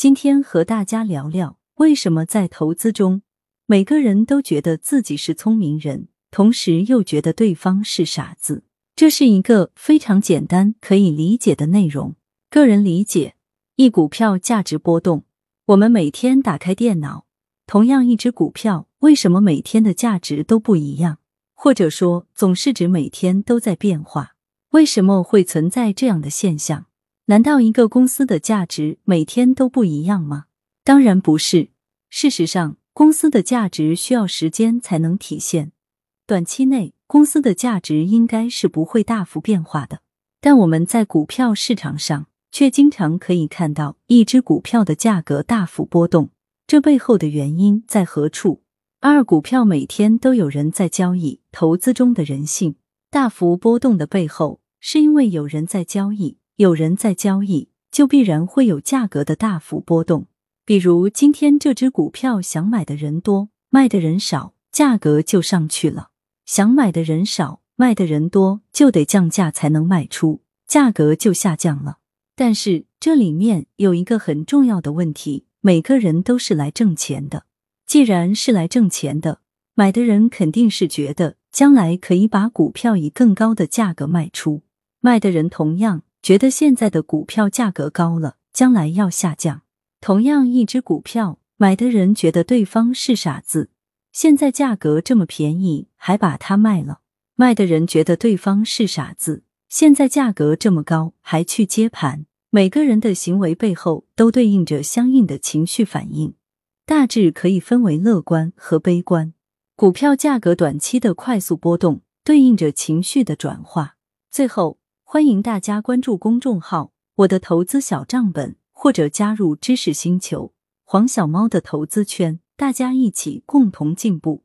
今天和大家聊聊，为什么在投资中，每个人都觉得自己是聪明人，同时又觉得对方是傻子。这是一个非常简单可以理解的内容。个人理解：一股票价值波动。我们每天打开电脑，同样一只股票，为什么每天的价值都不一样？或者说，总是指每天都在变化？为什么会存在这样的现象？难道一个公司的价值每天都不一样吗？当然不是。事实上，公司的价值需要时间才能体现。短期内，公司的价值应该是不会大幅变化的。但我们在股票市场上却经常可以看到一只股票的价格大幅波动，这背后的原因在何处？二，股票每天都有人在交易，投资中的人性大幅波动的背后，是因为有人在交易。有人在交易，就必然会有价格的大幅波动。比如今天这只股票想买的人多，卖的人少，价格就上去了；想买的人少，卖的人多，就得降价才能卖出，价格就下降了。但是这里面有一个很重要的问题：每个人都是来挣钱的。既然是来挣钱的，买的人肯定是觉得将来可以把股票以更高的价格卖出，卖的人同样。觉得现在的股票价格高了，将来要下降。同样一只股票，买的人觉得对方是傻子，现在价格这么便宜还把它卖了；卖的人觉得对方是傻子，现在价格这么高还去接盘。每个人的行为背后都对应着相应的情绪反应，大致可以分为乐观和悲观。股票价格短期的快速波动，对应着情绪的转化。最后。欢迎大家关注公众号“我的投资小账本”，或者加入知识星球黄小猫的投资圈，大家一起共同进步。